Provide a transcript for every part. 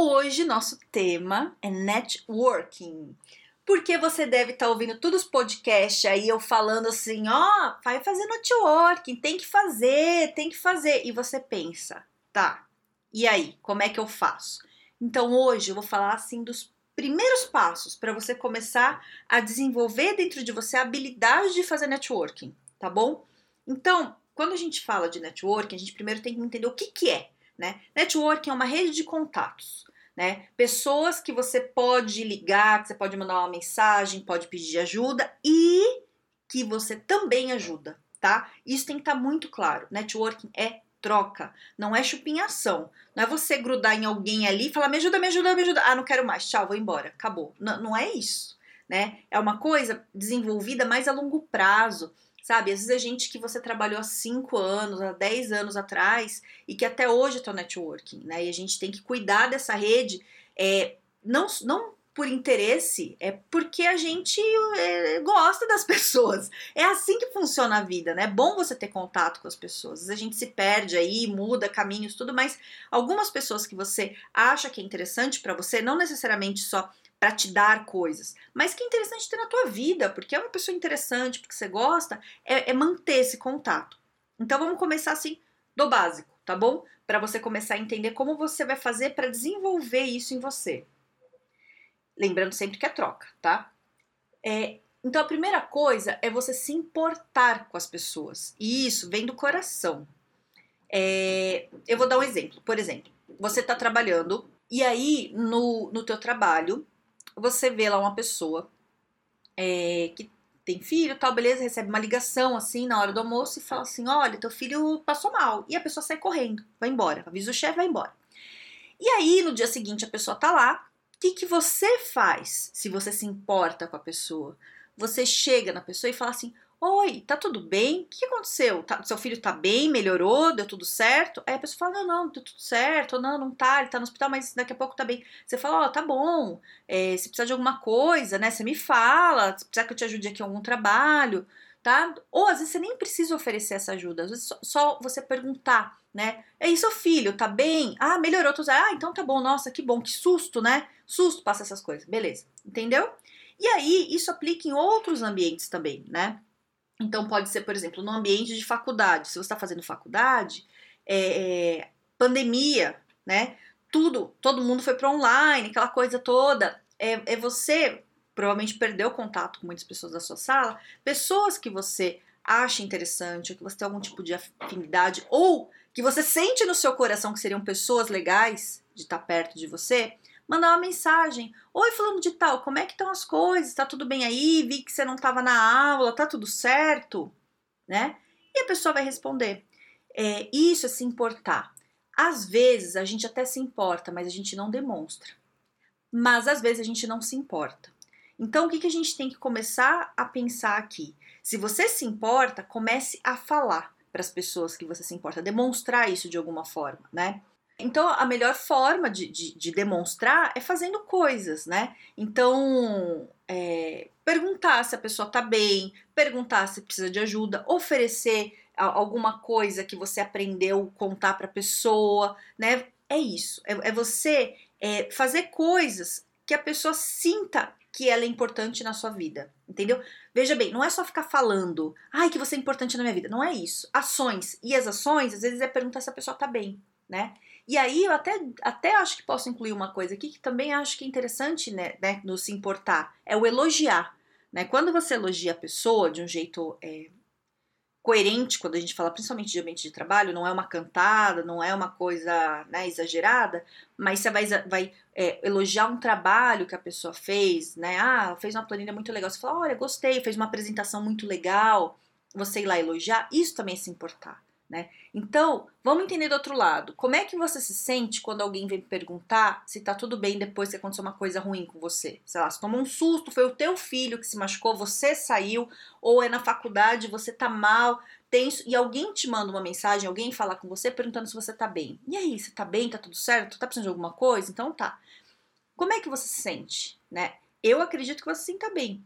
Hoje nosso tema é networking. Porque você deve estar tá ouvindo todos os podcasts aí eu falando assim, ó, oh, vai fazer networking, tem que fazer, tem que fazer. E você pensa, tá, e aí, como é que eu faço? Então hoje eu vou falar assim dos primeiros passos para você começar a desenvolver dentro de você a habilidade de fazer networking, tá bom? Então, quando a gente fala de networking, a gente primeiro tem que entender o que, que é. Né? Networking é uma rede de contatos né? Pessoas que você pode ligar, que você pode mandar uma mensagem, pode pedir ajuda e que você também ajuda, tá? Isso tem que estar tá muito claro. Networking é troca, não é chupinhação. Não é você grudar em alguém ali e falar: me ajuda, me ajuda, me ajuda. Ah, não quero mais, tchau, vou embora, acabou. Não, não é isso, né? É uma coisa desenvolvida mais a longo prazo. Sabe, às vezes é gente que você trabalhou há 5 anos, há 10 anos atrás e que até hoje está networking, né? E a gente tem que cuidar dessa rede, é, não, não por interesse, é porque a gente é, gosta das pessoas. É assim que funciona a vida, né? É bom você ter contato com as pessoas. A gente se perde aí, muda caminhos, tudo, mas algumas pessoas que você acha que é interessante para você, não necessariamente só para te dar coisas, mas que é interessante ter na tua vida, porque é uma pessoa interessante, porque você gosta, é, é manter esse contato. Então vamos começar assim do básico, tá bom? Para você começar a entender como você vai fazer para desenvolver isso em você. Lembrando sempre que é troca, tá? É, então a primeira coisa é você se importar com as pessoas. E isso vem do coração. É, eu vou dar um exemplo. Por exemplo, você está trabalhando e aí no, no teu trabalho você vê lá uma pessoa é, que tem filho, tal, beleza, recebe uma ligação assim na hora do almoço e fala assim: olha, teu filho passou mal. E a pessoa sai correndo, vai embora, avisa o chefe, vai embora. E aí, no dia seguinte, a pessoa tá lá. O que, que você faz se você se importa com a pessoa? Você chega na pessoa e fala assim: Oi, tá tudo bem? O que aconteceu? Tá, seu filho tá bem? Melhorou? Deu tudo certo? Aí a pessoa fala: Não, não, deu tudo certo. Não, não tá, ele tá no hospital, mas daqui a pouco tá bem. Você fala: Ó, oh, tá bom. É, se precisar de alguma coisa, né? Você me fala. Se precisar que eu te ajude aqui em algum trabalho, tá? Ou às vezes você nem precisa oferecer essa ajuda. Às vezes só, só você perguntar, né? É isso, filho, tá bem? Ah, melhorou. Tô... Ah, então tá bom. Nossa, que bom. Que susto, né? Susto passa essas coisas. Beleza. Entendeu? E aí, isso aplica em outros ambientes também, né? Então, pode ser, por exemplo, no ambiente de faculdade. Se você está fazendo faculdade, é, é, pandemia, né? Tudo, todo mundo foi para online, aquela coisa toda. É, é você provavelmente perdeu contato com muitas pessoas da sua sala, pessoas que você acha interessante, ou que você tem algum tipo de afinidade, ou que você sente no seu coração que seriam pessoas legais de estar perto de você, mandar uma mensagem. Oi, falando de tal, como é que estão as coisas? Tá tudo bem aí? Vi que você não estava na aula, tá tudo certo? Né? E a pessoa vai responder. É, isso é se importar. Às vezes a gente até se importa, mas a gente não demonstra. Mas às vezes a gente não se importa. Então o que, que a gente tem que começar a pensar aqui? Se você se importa, comece a falar para as pessoas que você se importa, demonstrar isso de alguma forma, né? Então, a melhor forma de, de, de demonstrar é fazendo coisas, né? Então, é, perguntar se a pessoa tá bem, perguntar se precisa de ajuda, oferecer alguma coisa que você aprendeu, contar para a pessoa, né? É isso. É, é você é, fazer coisas que a pessoa sinta que ela é importante na sua vida, entendeu? Veja bem, não é só ficar falando, ai, que você é importante na minha vida. Não é isso. Ações. E as ações, às vezes, é perguntar se a pessoa tá bem, né? E aí eu até, até acho que posso incluir uma coisa aqui que também acho que é interessante, né, né no se importar, é o elogiar. Né? Quando você elogia a pessoa de um jeito é, coerente, quando a gente fala principalmente de ambiente de trabalho, não é uma cantada, não é uma coisa né, exagerada, mas você vai, vai é, elogiar um trabalho que a pessoa fez, né? Ah, fez uma planilha muito legal. Você fala, olha, gostei, fez uma apresentação muito legal. Você ir lá elogiar, isso também é se importar né? Então, vamos entender do outro lado. Como é que você se sente quando alguém vem perguntar se tá tudo bem depois que aconteceu uma coisa ruim com você? Sei lá, você tomou um susto, foi o teu filho que se machucou, você saiu, ou é na faculdade, você tá mal, tenso, e alguém te manda uma mensagem, alguém fala com você perguntando se você tá bem. E aí, você tá bem? Tá tudo certo? Tá precisando de alguma coisa? Então tá. Como é que você se sente, né? Eu acredito que você se sinta bem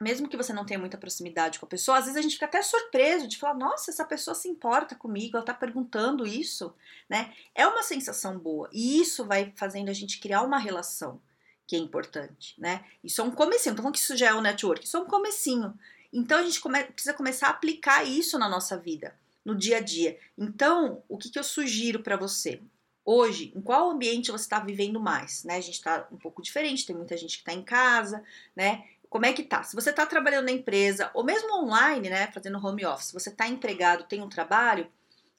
mesmo que você não tenha muita proximidade com a pessoa, às vezes a gente fica até surpreso de falar, nossa, essa pessoa se importa comigo, ela tá perguntando isso, né? É uma sensação boa. E isso vai fazendo a gente criar uma relação que é importante, né? Isso é um comecinho. Então, que isso já é um network, isso é um comecinho. Então, a gente come precisa começar a aplicar isso na nossa vida, no dia a dia. Então, o que, que eu sugiro para você? Hoje, em qual ambiente você está vivendo mais? Né? A gente está um pouco diferente, tem muita gente que está em casa, né? Como é que tá? Se você está trabalhando na empresa, ou mesmo online, né, fazendo home office, você está empregado, tem um trabalho,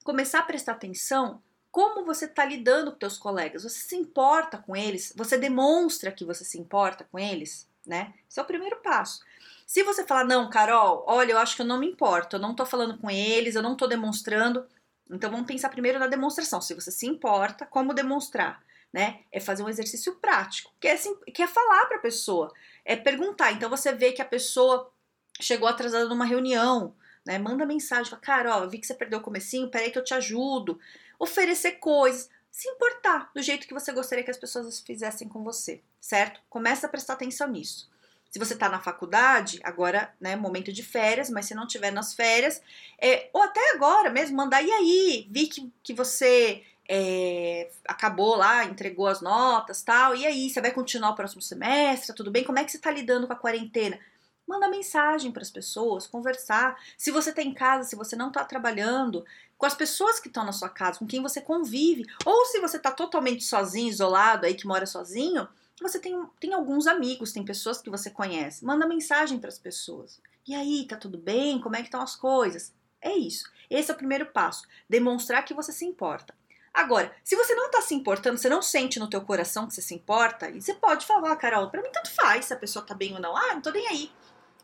começar a prestar atenção como você está lidando com seus colegas. Você se importa com eles? Você demonstra que você se importa com eles, né? Esse é o primeiro passo. Se você falar, não, Carol, olha, eu acho que eu não me importo, eu não tô falando com eles, eu não tô demonstrando. Então vamos pensar primeiro na demonstração. Se você se importa, como demonstrar? Né? É fazer um exercício prático, que é, que é falar para a pessoa é perguntar. Então você vê que a pessoa chegou atrasada numa reunião, né? Manda mensagem, fala, cara, ó, vi que você perdeu o comecinho, peraí que eu te ajudo. Oferecer coisas, se importar do jeito que você gostaria que as pessoas fizessem com você, certo? Começa a prestar atenção nisso. Se você está na faculdade, agora, né, momento de férias, mas se não tiver nas férias, é, ou até agora mesmo, mandar, e aí, vi que, que você é, acabou lá, entregou as notas tal, e aí, você vai continuar o próximo semestre, tudo bem? Como é que você está lidando com a quarentena? Manda mensagem para as pessoas, conversar. Se você está em casa, se você não está trabalhando, com as pessoas que estão na sua casa, com quem você convive, ou se você está totalmente sozinho, isolado, aí que mora sozinho, você tem, tem alguns amigos, tem pessoas que você conhece. Manda mensagem para as pessoas. E aí, tá tudo bem? Como é que estão as coisas? É isso. Esse é o primeiro passo. Demonstrar que você se importa. Agora, se você não tá se importando, você não sente no teu coração que você se importa, e você pode falar, Carol, para mim tanto faz se a pessoa tá bem ou não. Ah, não tô nem aí.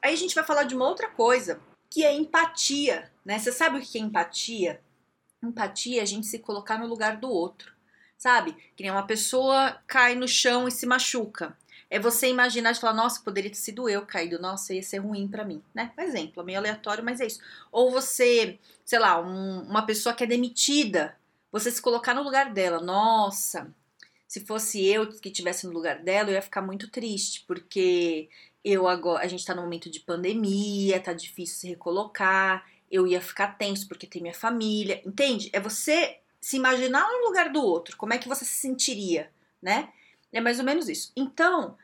Aí a gente vai falar de uma outra coisa, que é empatia, né? Você sabe o que é empatia? Empatia é a gente se colocar no lugar do outro, sabe? Que nem uma pessoa cai no chão e se machuca. É você imaginar de falar, nossa, poderia ter sido eu caído, nossa, ia ser ruim para mim, né? Um exemplo, meio aleatório, mas é isso. Ou você, sei lá, um, uma pessoa que é demitida, você se colocar no lugar dela. Nossa, se fosse eu que estivesse no lugar dela, eu ia ficar muito triste, porque eu agora a gente tá no momento de pandemia, tá difícil se recolocar, eu ia ficar tenso porque tem minha família, entende? É você se imaginar no lugar do outro, como é que você se sentiria, né? É mais ou menos isso. Então,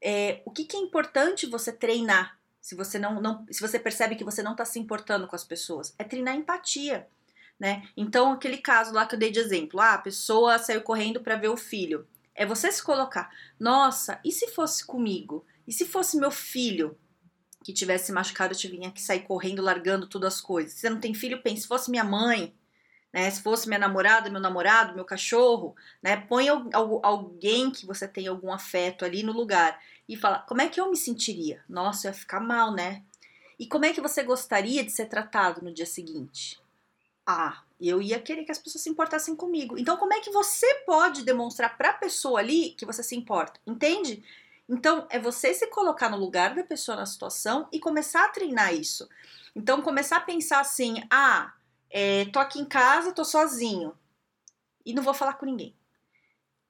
é, o que, que é importante você treinar? Se você não, não, se você percebe que você não está se importando com as pessoas, é treinar empatia né? Então, aquele caso lá que eu dei de exemplo, ah, a pessoa saiu correndo para ver o filho. É você se colocar, nossa, e se fosse comigo? E se fosse meu filho que tivesse machucado, eu tinha que sair correndo, largando todas as coisas. Se você não tem filho, pense, se fosse minha mãe, né? Se fosse minha namorada, meu namorado, meu cachorro, né? Põe alguém que você tem algum afeto ali no lugar e fala, como é que eu me sentiria? Nossa, eu ia ficar mal, né? E como é que você gostaria de ser tratado no dia seguinte? Ah, eu ia querer que as pessoas se importassem comigo. Então, como é que você pode demonstrar para a pessoa ali que você se importa? Entende? Então, é você se colocar no lugar da pessoa na situação e começar a treinar isso. Então, começar a pensar assim: ah, é, tô aqui em casa, tô sozinho e não vou falar com ninguém.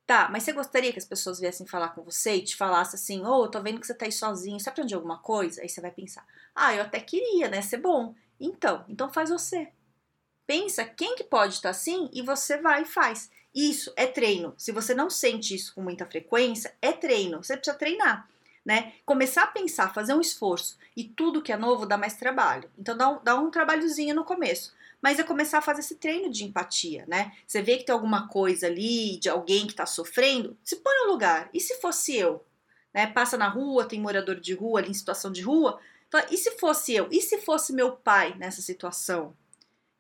Tá, mas você gostaria que as pessoas viessem falar com você e te falassem assim: ô, oh, tô vendo que você tá aí sozinho, você aprendeu alguma coisa? Aí você vai pensar: ah, eu até queria, né? Ser bom. Então, então faz você. Pensa quem que pode estar assim e você vai e faz. Isso é treino. Se você não sente isso com muita frequência, é treino. Você precisa treinar, né? Começar a pensar, fazer um esforço. E tudo que é novo dá mais trabalho. Então dá um, dá um trabalhozinho no começo. Mas é começar a fazer esse treino de empatia, né? Você vê que tem alguma coisa ali de alguém que está sofrendo, se põe no lugar. E se fosse eu? Né? Passa na rua, tem morador de rua ali em situação de rua. Fala, e se fosse eu? E se fosse meu pai nessa situação?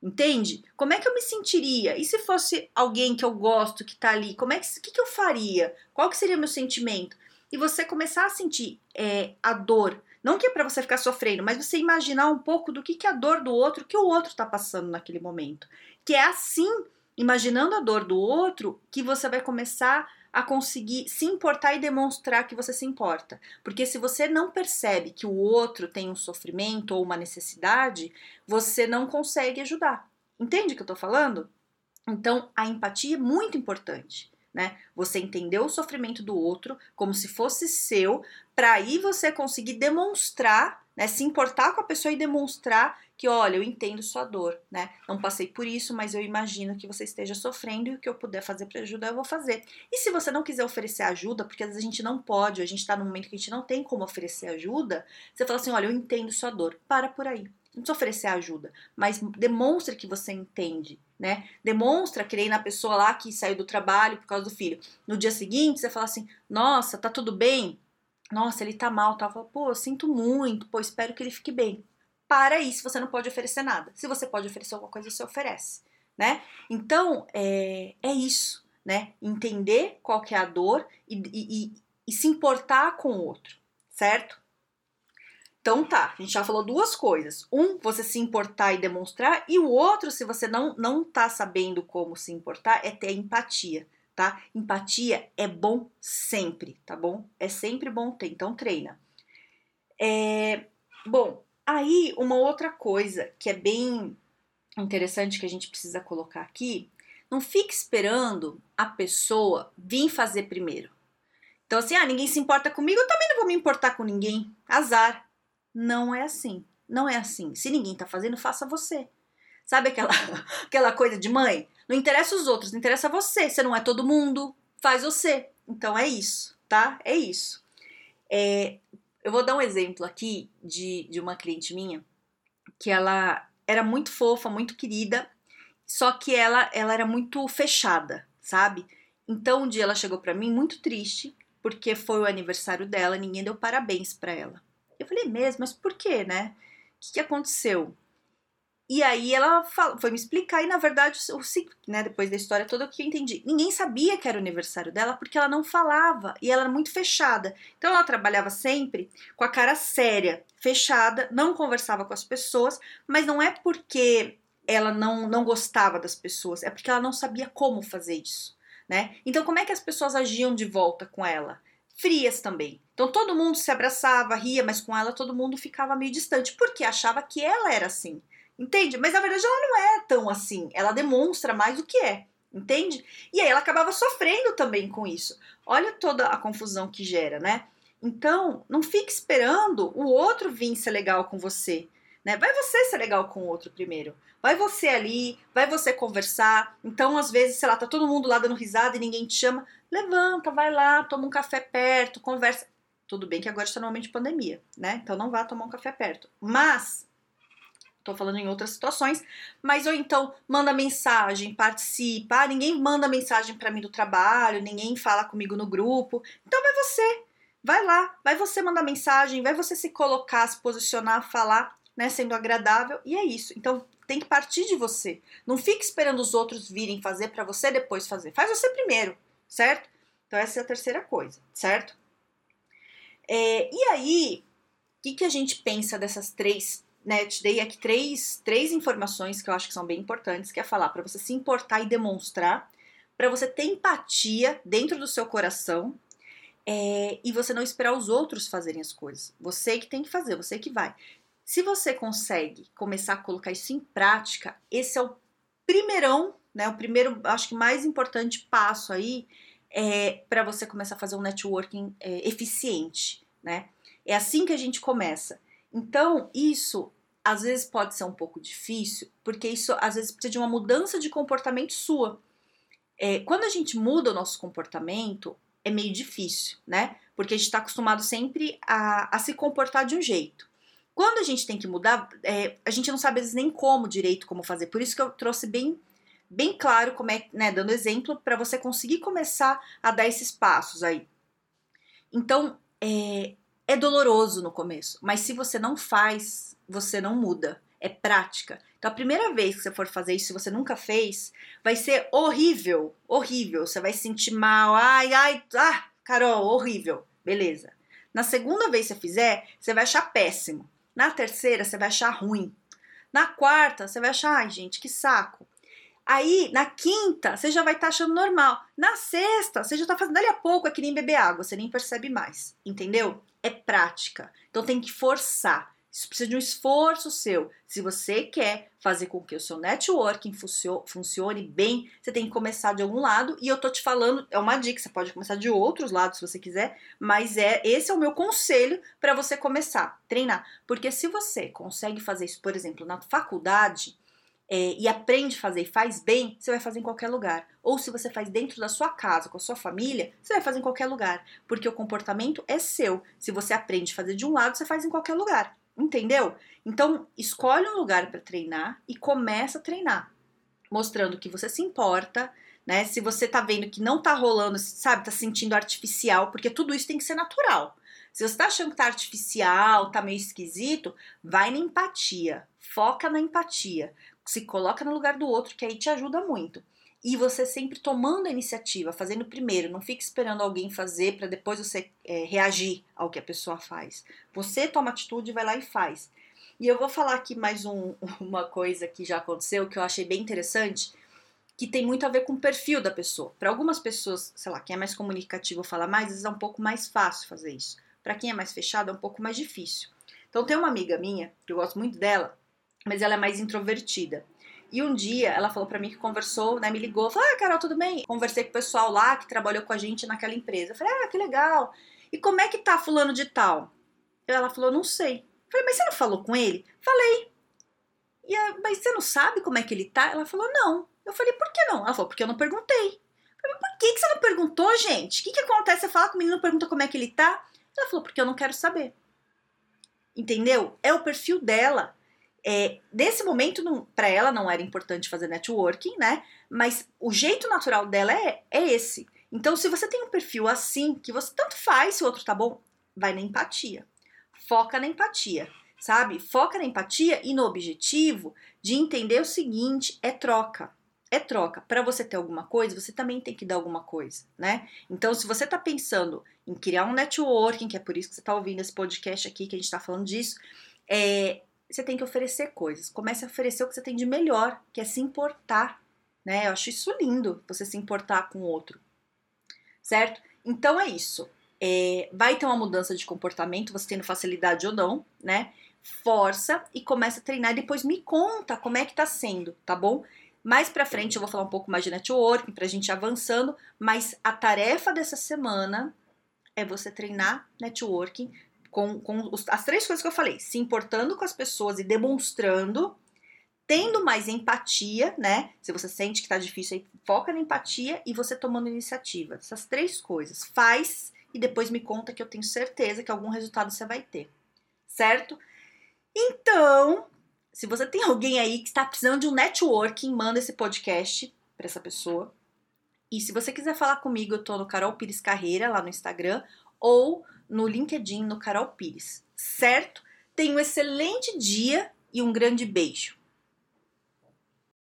Entende? Como é que eu me sentiria? E se fosse alguém que eu gosto que tá ali, como é que, que, que eu faria? Qual que seria meu sentimento? E você começar a sentir é, a dor Não que é para você ficar sofrendo, mas você imaginar um pouco do que, que é a dor do outro, que o outro está passando naquele momento. Que é assim, imaginando a dor do outro, que você vai começar a conseguir se importar e demonstrar que você se importa. Porque se você não percebe que o outro tem um sofrimento ou uma necessidade, você não consegue ajudar. Entende o que eu tô falando? Então, a empatia é muito importante. Né? Você entender o sofrimento do outro como se fosse seu, para aí você conseguir demonstrar, né? Se importar com a pessoa e demonstrar que, olha, eu entendo sua dor, né? Não passei por isso, mas eu imagino que você esteja sofrendo e o que eu puder fazer para ajudar, eu vou fazer. E se você não quiser oferecer ajuda, porque às vezes a gente não pode, a gente tá num momento que a gente não tem como oferecer ajuda, você fala assim: olha, eu entendo sua dor, para por aí. Não precisa oferecer ajuda, mas demonstre que você entende, né? Demonstra que nem na pessoa lá que saiu do trabalho por causa do filho. No dia seguinte, você fala assim: nossa, tá tudo bem? Nossa, ele tá mal, tá? Pô, eu sinto muito, pô, espero que ele fique bem. Para isso, você não pode oferecer nada. Se você pode oferecer alguma coisa, você oferece, né? Então, é, é isso, né? Entender qual que é a dor e, e, e, e se importar com o outro, certo? Então tá, a gente já falou duas coisas. Um, você se importar e demonstrar, e o outro, se você não não tá sabendo como se importar, é ter empatia, tá? Empatia é bom sempre, tá bom? É sempre bom ter, então treina. É, bom, aí uma outra coisa que é bem interessante que a gente precisa colocar aqui, não fique esperando a pessoa vir fazer primeiro. Então assim, ah, ninguém se importa comigo, eu também não vou me importar com ninguém. Azar. Não é assim. Não é assim. Se ninguém tá fazendo, faça você. Sabe aquela, aquela coisa de mãe? Não interessa os outros, interessa você. Você não é todo mundo, faz você. Então é isso, tá? É isso. É, eu vou dar um exemplo aqui de, de uma cliente minha que ela era muito fofa, muito querida, só que ela, ela era muito fechada, sabe? Então um dia ela chegou para mim muito triste porque foi o aniversário dela, ninguém deu parabéns para ela. Eu falei, mesmo, mas por quê, né? O que, que aconteceu? E aí ela foi me explicar, e na verdade, o né, depois da história toda, o que eu entendi. Ninguém sabia que era o aniversário dela porque ela não falava e ela era muito fechada. Então ela trabalhava sempre com a cara séria, fechada, não conversava com as pessoas, mas não é porque ela não, não gostava das pessoas, é porque ela não sabia como fazer isso. Né? Então, como é que as pessoas agiam de volta com ela? frias também. Então todo mundo se abraçava, ria, mas com ela todo mundo ficava meio distante, porque achava que ela era assim. Entende? Mas na verdade ela não é tão assim. Ela demonstra mais o que é. Entende? E aí ela acabava sofrendo também com isso. Olha toda a confusão que gera, né? Então, não fique esperando o outro vir ser legal com você. Né? Vai você ser legal com o outro primeiro. Vai você ali, vai você conversar. Então, às vezes, sei lá, tá todo mundo lá dando risada e ninguém te chama. Levanta, vai lá, toma um café perto, conversa. Tudo bem que agora está normalmente pandemia, né? Então não vá tomar um café perto. Mas tô falando em outras situações, mas ou então manda mensagem, participa. Ah, ninguém manda mensagem para mim do trabalho, ninguém fala comigo no grupo. Então vai você, vai lá, vai você mandar mensagem, vai você se colocar, se posicionar, falar, né, sendo agradável, e é isso. Então tem que partir de você. Não fique esperando os outros virem fazer para você depois fazer. Faz você primeiro certo? Então, essa é a terceira coisa, certo? É, e aí, o que, que a gente pensa dessas três, né? Te dei aqui três, três informações que eu acho que são bem importantes, que é falar para você se importar e demonstrar, para você ter empatia dentro do seu coração é, e você não esperar os outros fazerem as coisas. Você que tem que fazer, você que vai. Se você consegue começar a colocar isso em prática, esse é o primeirão né? O primeiro, acho que mais importante passo aí é para você começar a fazer um networking é, eficiente, né? É assim que a gente começa. Então, isso às vezes pode ser um pouco difícil, porque isso às vezes precisa de uma mudança de comportamento sua. É, quando a gente muda o nosso comportamento, é meio difícil, né? Porque a gente está acostumado sempre a, a, se comportar de um jeito. Quando a gente tem que mudar, é, a gente não sabe às vezes nem como direito como fazer. Por isso que eu trouxe bem bem claro como é, né, dando exemplo para você conseguir começar a dar esses passos aí. Então, é, é doloroso no começo, mas se você não faz, você não muda. É prática. Então, a primeira vez que você for fazer isso, se você nunca fez, vai ser horrível, horrível. Você vai se sentir mal. Ai, ai, ah, Carol, horrível. Beleza. Na segunda vez que você fizer, você vai achar péssimo. Na terceira, você vai achar ruim. Na quarta, você vai achar, ai gente, que saco. Aí, na quinta, você já vai estar tá achando normal. Na sexta, você já está fazendo dali a pouco, é que nem beber água, você nem percebe mais. Entendeu? É prática. Então tem que forçar. Isso precisa de um esforço seu. Se você quer fazer com que o seu networking funcione bem, você tem que começar de algum lado. E eu tô te falando, é uma dica, você pode começar de outros lados se você quiser, mas é esse é o meu conselho para você começar, treinar. Porque se você consegue fazer isso, por exemplo, na faculdade, é, e aprende a fazer e faz bem, você vai fazer em qualquer lugar. Ou se você faz dentro da sua casa, com a sua família, você vai fazer em qualquer lugar. Porque o comportamento é seu. Se você aprende a fazer de um lado, você faz em qualquer lugar. Entendeu? Então, escolhe um lugar para treinar e começa a treinar, mostrando que você se importa, né? Se você tá vendo que não tá rolando, sabe, tá sentindo artificial, porque tudo isso tem que ser natural. Se você tá achando que tá artificial, tá meio esquisito, vai na empatia. Foca na empatia. Se coloca no lugar do outro, que aí te ajuda muito e você sempre tomando a iniciativa, fazendo primeiro, não fique esperando alguém fazer para depois você é, reagir ao que a pessoa faz. Você toma atitude, vai lá e faz. E eu vou falar aqui mais um, uma coisa que já aconteceu que eu achei bem interessante, que tem muito a ver com o perfil da pessoa. Para algumas pessoas, sei lá, quem é mais comunicativo fala mais, às vezes é um pouco mais fácil fazer isso. Para quem é mais fechado, é um pouco mais difícil. Então tem uma amiga minha, que eu gosto muito dela, mas ela é mais introvertida. E um dia ela falou para mim que conversou, né, me ligou, falou: "Ah, Carol, tudo bem?". Conversei com o pessoal lá que trabalhou com a gente naquela empresa. Eu falei: "Ah, que legal. E como é que tá fulano de tal?". Ela falou: "Não sei". Eu falei: "Mas você não falou com ele?". Falei. E mas você não sabe como é que ele tá? Ela falou: "Não". Eu falei: "Por que não?". Ela falou: "Porque eu não perguntei". Eu falei: "Por que que você não perguntou, gente? O que que acontece? Você fala com o menino, pergunta como é que ele tá?". Ela falou: "Porque eu não quero saber". Entendeu? É o perfil dela. É, nesse momento, para ela não era importante fazer networking, né? Mas o jeito natural dela é, é esse. Então, se você tem um perfil assim, que você tanto faz se o outro tá bom, vai na empatia. Foca na empatia, sabe? Foca na empatia e no objetivo de entender o seguinte: é troca. É troca. Para você ter alguma coisa, você também tem que dar alguma coisa, né? Então, se você tá pensando em criar um networking, que é por isso que você tá ouvindo esse podcast aqui, que a gente tá falando disso, é, você tem que oferecer coisas. Comece a oferecer o que você tem de melhor, que é se importar, né? Eu acho isso lindo, você se importar com o outro, certo? Então é isso. É, vai ter uma mudança de comportamento, você tendo facilidade ou não, né? Força e começa a treinar depois me conta como é que tá sendo, tá bom? Mais pra frente eu vou falar um pouco mais de networking pra gente avançando, mas a tarefa dessa semana é você treinar networking com, com os, as três coisas que eu falei: se importando com as pessoas e demonstrando, tendo mais empatia, né? Se você sente que tá difícil, aí foca na empatia e você tomando iniciativa. Essas três coisas. Faz e depois me conta que eu tenho certeza que algum resultado você vai ter. Certo? Então, se você tem alguém aí que está precisando de um networking, manda esse podcast para essa pessoa. E se você quiser falar comigo, eu tô no Carol Pires Carreira lá no Instagram ou no LinkedIn no Carol Pires, certo? Tenha um excelente dia e um grande beijo.